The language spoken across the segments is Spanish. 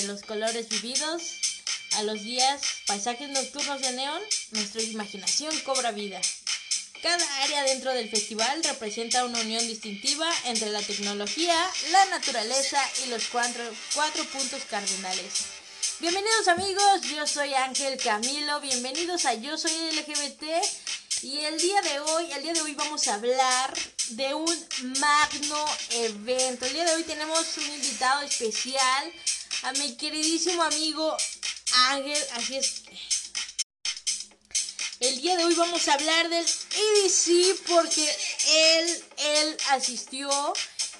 de los colores vividos a los días, paisajes nocturnos de neón, nuestra imaginación cobra vida. Cada área dentro del festival representa una unión distintiva entre la tecnología, la naturaleza y los cuatro, cuatro puntos cardinales. Bienvenidos amigos, yo soy Ángel Camilo, bienvenidos a Yo Soy LGBT y el día de hoy, el día de hoy vamos a hablar de un magno evento. El día de hoy tenemos un invitado especial a mi queridísimo amigo Ángel, así es. El día de hoy vamos a hablar del EDC porque él, él asistió.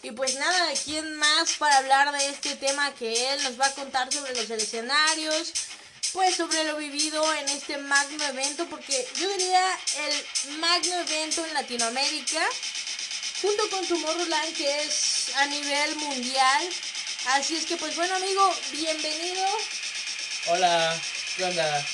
Y pues nada, ¿quién más para hablar de este tema que él nos va a contar sobre los escenarios? Pues sobre lo vivido en este magno evento, porque yo diría el magno evento en Latinoamérica, junto con Tomorrowland, que es a nivel mundial. Así es que pues bueno amigo, bienvenido. Hola, ¿qué onda?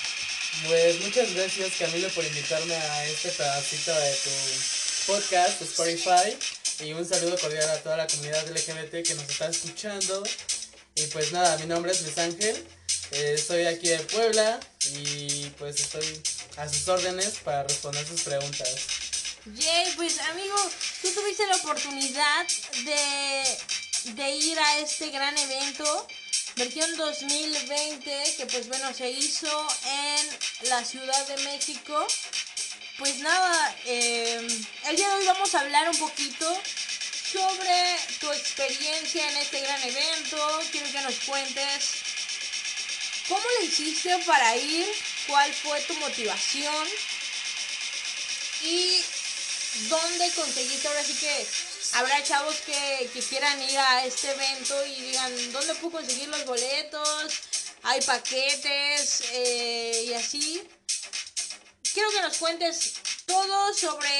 Pues muchas gracias Camilo por invitarme a este pedacito de tu podcast, Spotify. Y un saludo cordial a toda la comunidad LGBT que nos está escuchando. Y pues nada, mi nombre es Luis Ángel. Eh, estoy aquí de Puebla y pues estoy a sus órdenes para responder sus preguntas. Yay, pues amigo, tú tuviste la oportunidad de, de ir a este gran evento versión 2020 que pues bueno se hizo en la Ciudad de México. Pues nada, eh, el día de hoy vamos a hablar un poquito sobre tu experiencia en este gran evento. Quiero que nos cuentes cómo le hiciste para ir, cuál fue tu motivación y dónde conseguiste ahora sí que habrá chavos que, quieran ir a este evento y digan, ¿dónde puedo conseguir los boletos? Hay paquetes eh, y así. Quiero que nos cuentes todo sobre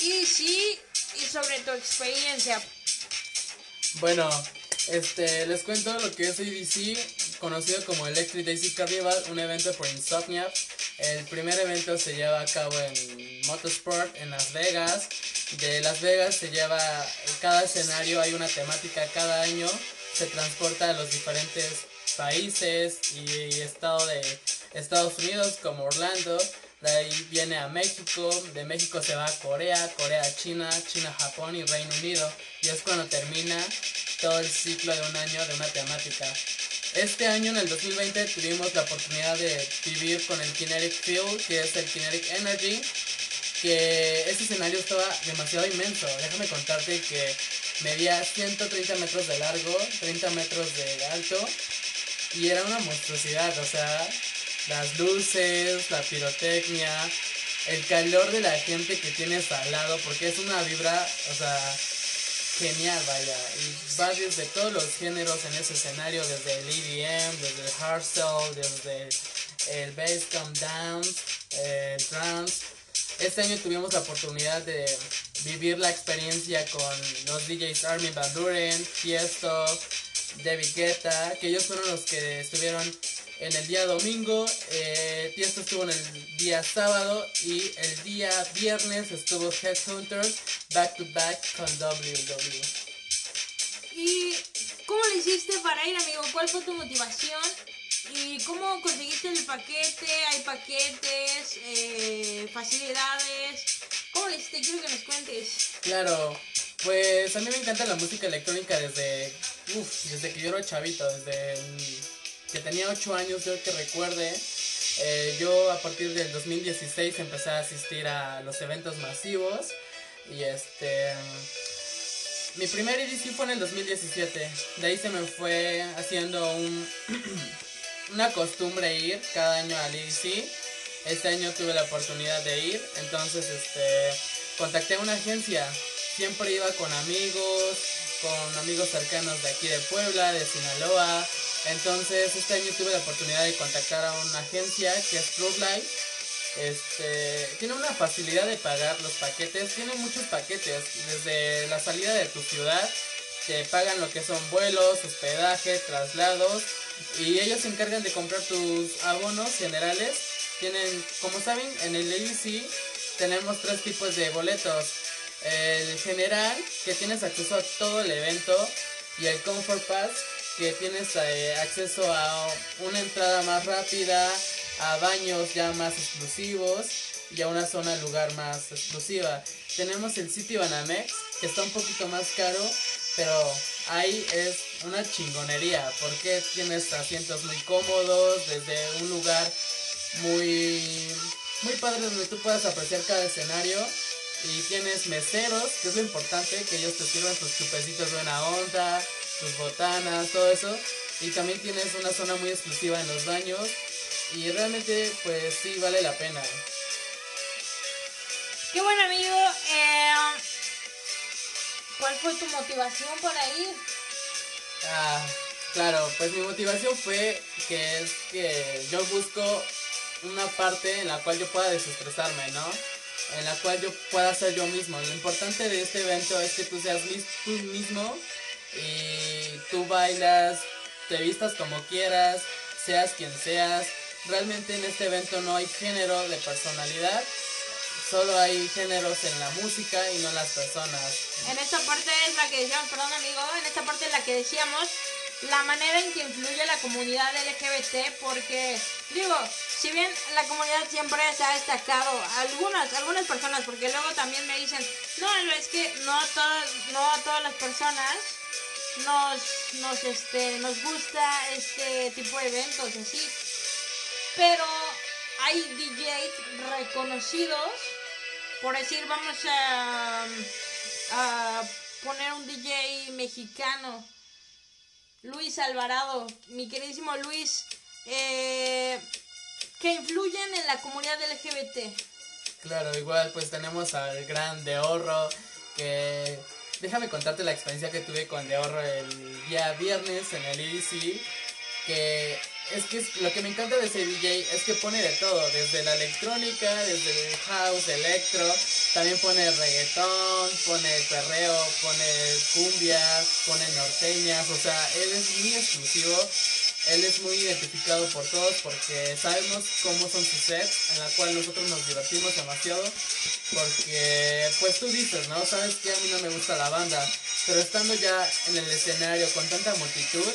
EDC y sobre tu experiencia. Bueno, este, les cuento lo que es EDC, conocido como Electric Daisy Carnival, un evento por Insomnia. El primer evento se lleva a cabo en Motorsport en Las Vegas de Las Vegas se lleva cada escenario, hay una temática cada año, se transporta a los diferentes países y estado de Estados Unidos como Orlando, de ahí viene a México, de México se va a Corea, Corea a China, China Japón y Reino Unido y es cuando termina todo el ciclo de un año de una temática. Este año, en el 2020, tuvimos la oportunidad de vivir con el Kinetic Field, que es el Kinetic Energy, que ese escenario estaba demasiado inmenso. Déjame contarte que medía 130 metros de largo, 30 metros de alto y era una monstruosidad, o sea, las luces, la pirotecnia, el calor de la gente que tienes al lado, porque es una vibra, o sea, genial, vaya. Y va desde todos los géneros en ese escenario, desde el EDM, desde el hardstyle, desde el bass come down, el trance este año tuvimos la oportunidad de vivir la experiencia con los DJs Armin Van Buren, Tiesto, David Guetta, que ellos fueron los que estuvieron en el día domingo, eh, Tiesto estuvo en el día sábado y el día viernes estuvo Headhunters back to back con WWE. ¿Y cómo lo hiciste para ir, amigo? ¿Cuál fue tu motivación? ¿Y cómo conseguiste el paquete? ¿Hay paquetes? Eh, ¿Facilidades? ¿Cómo le hiciste? Quiero que nos cuentes. Claro, pues a mí me encanta la música electrónica desde, uf, desde que yo era chavito, desde que tenía 8 años, yo que recuerde. Eh, yo a partir del 2016 empecé a asistir a los eventos masivos y este... Mi primer EDC fue en el 2017, de ahí se me fue haciendo un... una costumbre ir cada año al EDC. Este año tuve la oportunidad de ir, entonces este contacté a una agencia. Siempre iba con amigos, con amigos cercanos de aquí de Puebla, de Sinaloa. Entonces este año tuve la oportunidad de contactar a una agencia que es Club Life. Este, tiene una facilidad de pagar los paquetes, tiene muchos paquetes, desde la salida de tu ciudad, te pagan lo que son vuelos, hospedaje, traslados, y ellos se encargan de comprar tus abonos generales. Tienen, como saben, en el ABC tenemos tres tipos de boletos. El general, que tienes acceso a todo el evento, y el Comfort Pass, que tienes eh, acceso a una entrada más rápida, a baños ya más exclusivos y a una zona lugar más exclusiva. Tenemos el City Banamex, que está un poquito más caro, pero ahí es una chingonería, porque tienes asientos muy cómodos, desde un lugar muy, muy padre donde tú puedas apreciar cada escenario. Y tienes meseros, que es lo importante, que ellos te sirvan tus chupecitos buena onda, tus botanas, todo eso. Y también tienes una zona muy exclusiva en los baños. Y realmente, pues sí, vale la pena. Qué bueno, amigo. Eh, ¿Cuál fue tu motivación para ir? Ah, claro, pues mi motivación fue que es que yo busco una parte en la cual yo pueda desestresarme, ¿no? En la cual yo pueda ser yo mismo. Lo importante de este evento es que tú seas tú mismo y tú bailas, te vistas como quieras, seas quien seas. Realmente en este evento no hay género de personalidad, solo hay géneros en la música y no en las personas. En esta parte es la que decíamos, perdón amigo, en esta parte es la que decíamos la manera en que influye la comunidad LGBT porque digo, si bien la comunidad siempre se ha destacado, algunas, algunas personas, porque luego también me dicen, no, es que no todas, no todas las personas nos, nos, este, nos gusta este tipo de eventos así. Pero hay DJs reconocidos, por decir, vamos a, a poner un DJ mexicano, Luis Alvarado, mi queridísimo Luis, eh, que influyen en la comunidad LGBT. Claro, igual pues tenemos al gran De que déjame contarte la experiencia que tuve con De el día viernes en el EDC, que es que lo que me encanta de ese DJ es que pone de todo, desde la electrónica, desde el house, electro, también pone reggaetón, pone perreo, pone cumbia, pone norteñas, o sea, él es muy exclusivo él es muy identificado por todos porque sabemos cómo son sus sets, en la cual nosotros nos divertimos demasiado. Porque, pues tú dices, ¿no? Sabes que a mí no me gusta la banda, pero estando ya en el escenario con tanta multitud,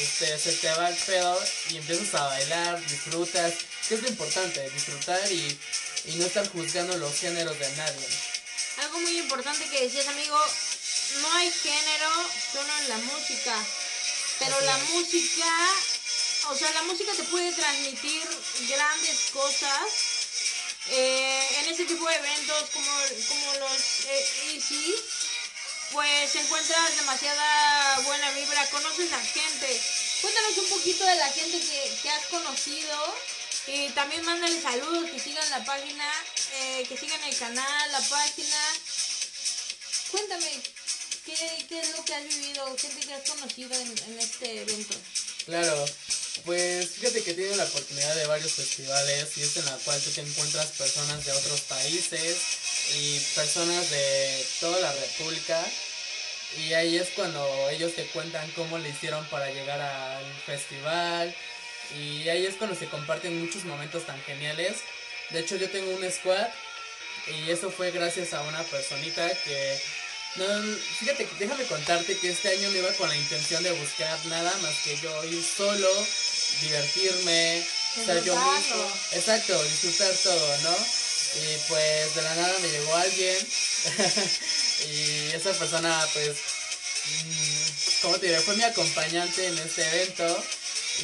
este, se te va el pedo y empiezas a bailar, disfrutas, que es lo importante, disfrutar y, y no estar juzgando los géneros de nadie. Algo muy importante que decías, amigo, no hay género solo en la música pero la música, o sea, la música te puede transmitir grandes cosas. Eh, en ese tipo de eventos como, como Easy, pues encuentras demasiada buena vibra, conoces a gente. Cuéntanos un poquito de la gente que, que has conocido y también mándale saludos, que sigan la página, eh, que sigan el canal, la página. Cuéntame, ¿Qué, ¿Qué, es lo que has vivido, gente que has conocido en, este evento? Claro, pues fíjate que tenido la oportunidad de varios festivales y es en la cual tú te encuentras personas de otros países y personas de toda la república y ahí es cuando ellos te cuentan cómo le hicieron para llegar al festival y ahí es cuando se comparten muchos momentos tan geniales. De hecho yo tengo un squad y eso fue gracias a una personita que no, fíjate, déjame contarte que este año me iba con la intención de buscar nada más que yo ir solo, divertirme, ser yo mismo. Exacto, disfrutar todo, ¿no? Y pues de la nada me llegó alguien y esa persona pues, mm, ¿cómo te diré? Fue mi acompañante en este evento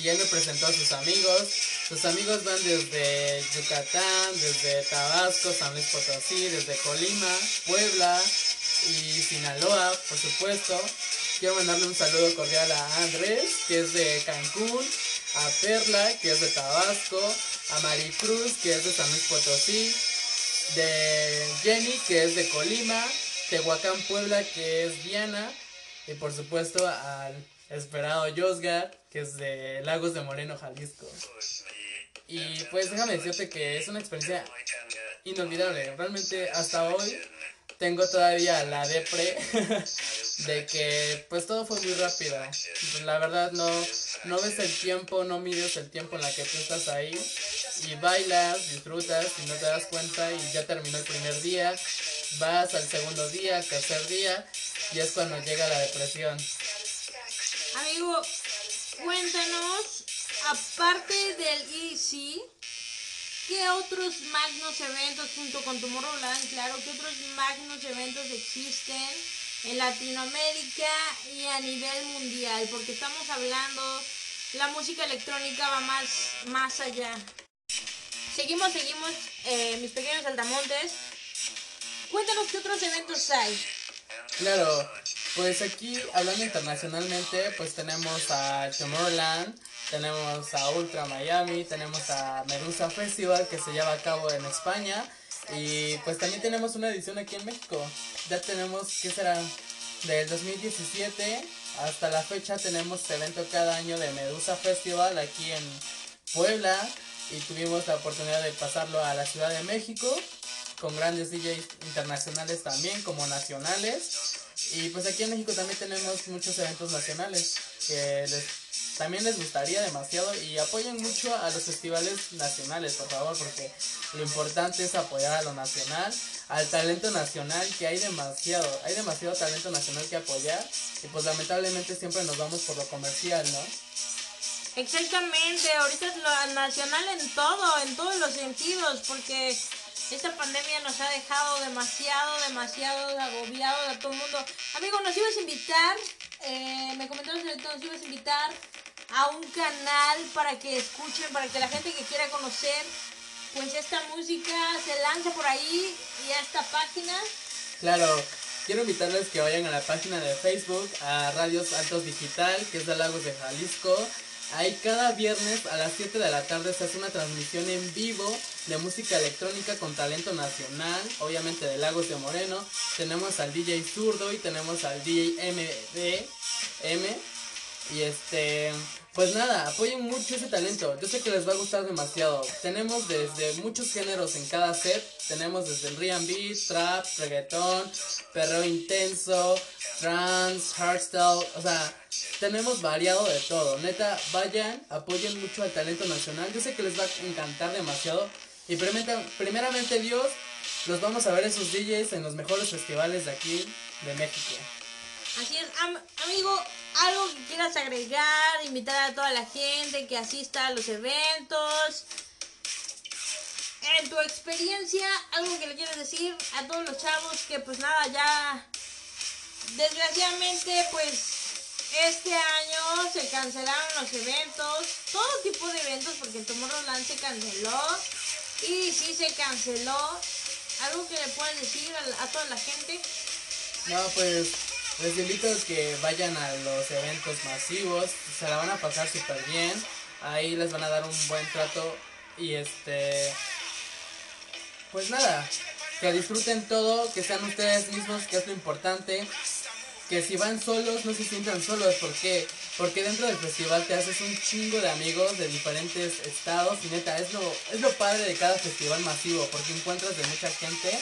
y él me presentó a sus amigos. Sus amigos van desde Yucatán, desde Tabasco, San Luis Potosí, desde Colima, Puebla, y Sinaloa, por supuesto. Quiero mandarle un saludo cordial a Andrés, que es de Cancún, a Perla, que es de Tabasco, a Maricruz, que es de San Luis Potosí, de Jenny, que es de Colima, Tehuacán, Puebla, que es Diana, y por supuesto al esperado Josgar, que es de Lagos de Moreno, Jalisco. Y pues déjame decirte que es una experiencia inolvidable. Realmente hasta hoy tengo todavía la depre de que pues todo fue muy rápido. La verdad no, no ves el tiempo, no mides el tiempo en la que tú estás ahí y bailas, disfrutas y no te das cuenta y ya terminó el primer día, vas al segundo día, tercer día y es cuando llega la depresión. amigo, cuéntanos, aparte del EC, ¿qué otros magnos eventos junto con Tomorrowland, claro, qué otros magnos eventos existen en Latinoamérica y a nivel mundial? Porque estamos hablando, la música electrónica va más, más allá. Seguimos, seguimos, eh, mis pequeños altamontes. Cuéntanos qué otros eventos hay. Claro, pues aquí hablando internacionalmente, pues tenemos a Tomorrowland, tenemos a Ultra Miami, tenemos a Medusa Festival que se lleva a cabo en España y pues también tenemos una edición aquí en México. Ya tenemos, ¿qué será? Del 2017 hasta la fecha tenemos evento cada año de Medusa Festival aquí en Puebla y tuvimos la oportunidad de pasarlo a la Ciudad de México con grandes DJs internacionales también como nacionales. Y pues aquí en México también tenemos muchos eventos nacionales que también les gustaría demasiado y apoyen mucho a los festivales nacionales por favor porque lo importante es apoyar a lo nacional al talento nacional que hay demasiado hay demasiado talento nacional que apoyar. Y pues lamentablemente siempre nos vamos por lo comercial no Exactamente, ahorita es lo nacional en todo, en todos los sentidos, porque esta pandemia nos ha dejado demasiado, demasiado agobiado a todo el mundo. Amigo, nos ibas a invitar, eh, me comentaron que nos ibas a invitar a un canal para que escuchen, para que la gente que quiera conocer, pues esta música se lance por ahí y a esta página. Claro, quiero invitarles que vayan a la página de Facebook, a Radios Altos Digital, que es de Lagos de Jalisco. Ahí cada viernes a las 7 de la tarde se hace una transmisión en vivo de música electrónica con talento nacional, obviamente de Lagos de Moreno. Tenemos al DJ Zurdo y tenemos al DJ MDM. Y este, pues nada, apoyen mucho ese talento. Yo sé que les va a gustar demasiado. Tenemos desde muchos géneros en cada set. Tenemos desde el R&B, trap, reggaetón, perreo intenso, trance, hardstyle, o sea, tenemos variado de todo. Neta, vayan, apoyen mucho al talento nacional. Yo sé que les va a encantar demasiado. Y primeramente, Dios, los vamos a ver esos DJs en los mejores festivales de aquí, de México. Así es, amigo, algo que quieras agregar, invitar a toda la gente que asista a los eventos. En tu experiencia, algo que le quieras decir a todos los chavos que pues nada, ya desgraciadamente pues este año se cancelaron los eventos, todo tipo de eventos, porque el Tomorrowland se canceló. Y sí se canceló. ¿Algo que le puedes decir a, toda la gente? No, pues les invito a que vayan a los eventos masivos. Se la van a pasar súper bien. Ahí les van a dar un buen trato. Y este. Pues nada, que disfruten todo, que sean ustedes mismos, que es lo importante que si van solos no se sientan solos. ¿Por qué? Porque dentro del festival te haces un chingo de amigos de diferentes estados y neta, es lo, es lo padre de cada festival masivo, porque encuentras de mucha gente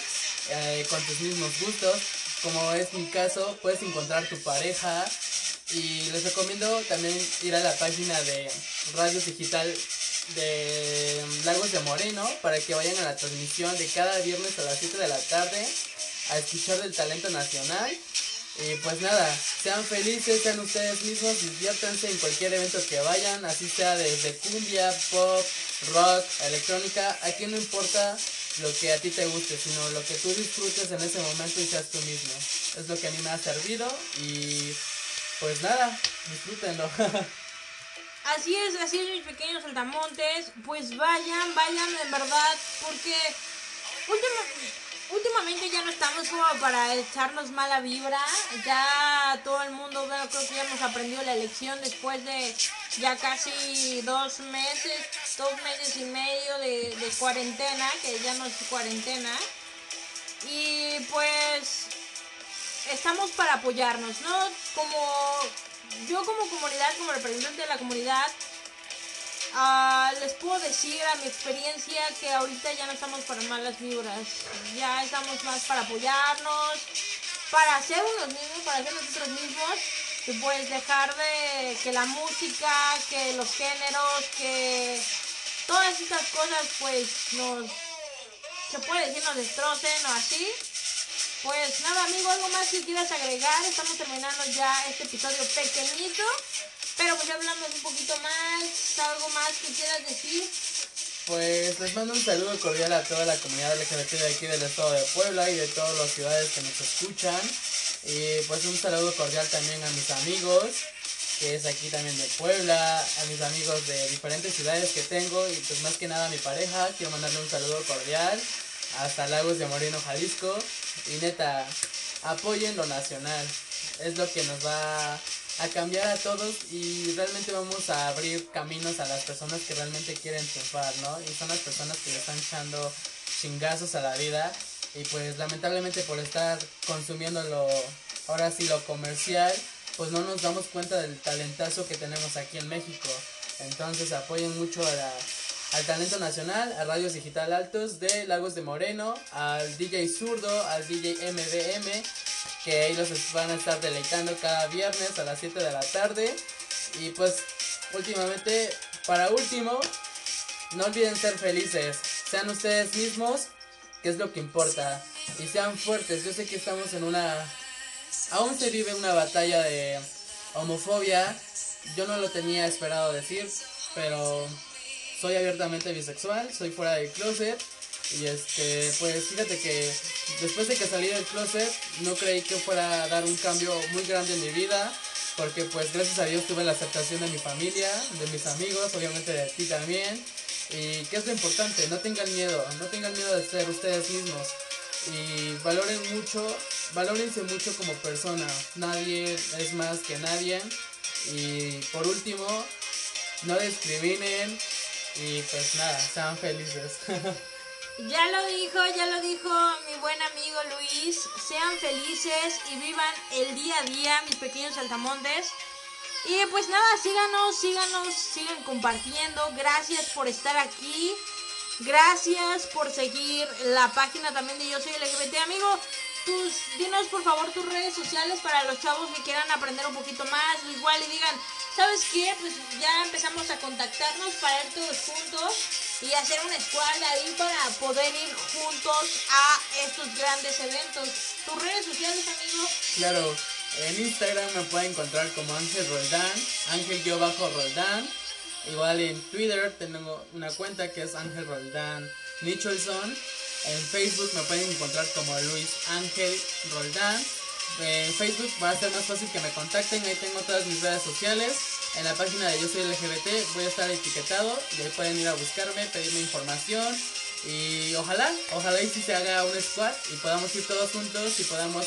eh, con tus mismos gustos. Como es mi caso, puedes encontrar tu pareja. Y les recomiendo también ir a la página de Radio Digital de Lagos de Moreno para que vayan a la transmisión de cada viernes a las 7 de la tarde a escuchar del talento nacional y pues nada, sean felices, sean ustedes mismos, diviértanse en cualquier evento que vayan, así sea desde cumbia, pop, rock, electrónica, aquí no importa lo que a ti te guste, sino lo que tú disfrutes en ese momento y seas tú mismo. Es lo que a mí me ha servido y pues nada, disfrútenlo. Así es, así es mis pequeños saltamontes, pues vayan, vayan en verdad, porque últimamente ya no estamos como para echarnos mala vibra. Ya todo el mundo, creo que ya hemos aprendido la lección después de ya casi dos meses, dos meses y medio de, cuarentena, que ya no es cuarentena. Y pues estamos para apoyarnos, ¿no? Como yo como comunidad, como representante de la comunidad, Uh, les puedo decir a mi experiencia que ahorita ya no estamos para malas vibras, ya estamos más para apoyarnos, para ser unos mismos, para ser nosotros mismos y pues dejar de que la música, que los géneros, que todas estas cosas pues nos, se puede decir, nos destrocen o así. Pues nada, amigo, algo más que quieras agregar. Estamos terminando ya este episodio pequeñito. Pero pues hablamos un poquito más, algo más que quieras decir. Pues les mando un saludo cordial a toda la comunidad LGBT de aquí del estado de Puebla y de todas las ciudades que nos escuchan. Y pues un saludo cordial también a mis amigos, que es aquí también de Puebla, a mis amigos de diferentes ciudades que tengo y pues más que nada a mi pareja. Quiero mandarle un saludo cordial hasta Lagos de Moreno, Jalisco. Y neta, apoyen lo nacional. Es lo que nos va a cambiar a todos y realmente vamos a abrir caminos a las personas que realmente quieren triunfar, ¿no? Y son las personas que le están echando chingazos a la vida y pues lamentablemente por estar consumiendo lo, ahora sí lo comercial, pues no nos damos cuenta del talentazo que tenemos aquí en México. Entonces apoyen mucho al talento nacional, a Radios Digital Altos de Lagos de Moreno, al DJ Zurdo, al DJ MBM, que ellos van a estar deleitando cada viernes a las 7 de la tarde. Y pues últimamente, para último, no olviden ser felices, sean ustedes mismos que es lo que importa. Y sean fuertes. Yo sé que estamos en una... Aún se vive una batalla de homofobia. Yo no lo tenía esperado decir, pero soy abiertamente bisexual, soy fuera del closet. Y este, pues fíjate que después de que salí del closet, no creí que fuera a dar un cambio muy grande en mi vida. Porque pues gracias a Dios tuve la aceptación de mi familia, de mis amigos, obviamente de ti también. Y qué es lo importante, no tengan miedo, no tengan miedo de ser ustedes mismos. Y valoren mucho, valórense mucho como persona. Nadie es más que nadie. Y por último, no discriminen. Y pues nada, sean felices. Ya lo dijo, ya lo dijo mi buen amigo Luis. Sean felices y vivan el día a día, mis pequeños saltamontes. Y pues nada, síganos, síganos, sigan compartiendo. Gracias por estar aquí. Gracias por seguir la página también de Yo Soy LGBT. Amigo, tus, dinos por favor tus redes sociales para los chavos que quieran aprender un poquito más. Igual y digan, ¿sabes qué? Pues ya empezamos a contactarnos para ir todos juntos y hacer una escuadra ahí para poder ir juntos a estos grandes eventos. ¿Tus redes sociales, amigo? Claro, en Instagram me pueden encontrar como Ángel Roldán, Ángel-Roldán. Igual en Twitter tengo una cuenta que es Ángel Roldán Nicholson. En Facebook me pueden encontrar como Luis Ángel Roldán. En Facebook va a ser más fácil que me contacten. Ahí tengo todas mis redes sociales. En la página de Yo Soy LGBT voy a estar etiquetado. Y ahí pueden ir a buscarme, pedirme información. Y ojalá, ojalá y si se haga un squad y podamos ir todos juntos y podamos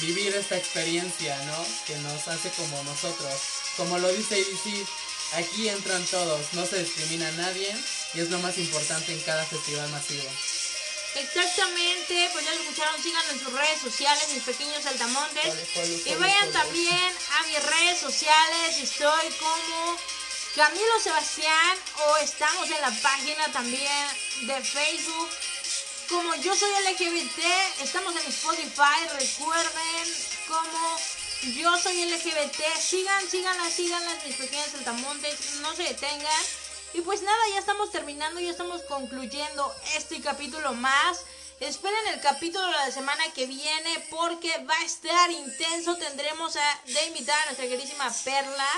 vivir esta experiencia, ¿no? Que nos hace como nosotros. Como lo dice IDC, aquí entran todos, no se discrimina a nadie y es lo más importante en cada festival masivo. Exactamente, pues ya lo escucharon, síganos en sus redes sociales, mis pequeños saltamontes. y vayan también a mis redes sociales, estoy como Camilo Sebastián o estamos en la página también de Facebook como yo soy LGBT, estamos en Spotify, recuerden como yo soy LGBT, sigan, síganlas, síganlas mis pequeñas saltamontes, no se detengan. Y pues nada, ya estamos terminando, ya estamos concluyendo este capítulo más. Esperen el capítulo de la semana que viene porque va a estar intenso. Tendremos a, de invitar a nuestra queridísima Perla.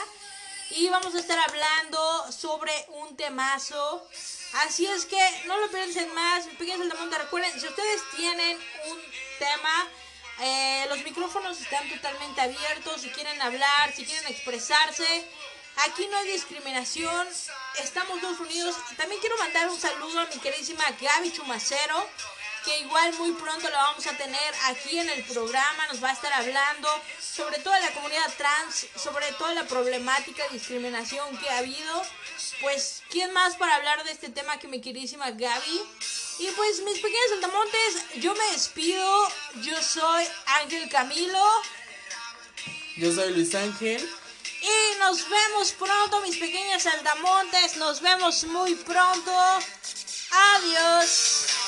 Y vamos a estar hablando sobre un temazo Así es que no lo piensen más, pequeños saltamontes. Recuerden, si ustedes tienen un tema, eh, los micrófonos están totalmente abiertos. Si quieren hablar, si quieren expresarse, aquí no hay discriminación. Estamos todos unidos. También quiero mandar un saludo a mi queridísima Gaby Chumacero que igual muy pronto la vamos a tener aquí en el programa, nos va a estar hablando sobre toda la comunidad trans, sobre toda la problemática de discriminación que ha habido. Pues, ¿quién más para hablar de este tema que mi queridísima Gaby? Y pues, mis pequeños saltamontes, yo me despido. Yo soy Ángel Camilo. Yo soy Luis Ángel. Y nos vemos pronto, mis pequeños saltamontes. Nos vemos muy pronto. Adiós.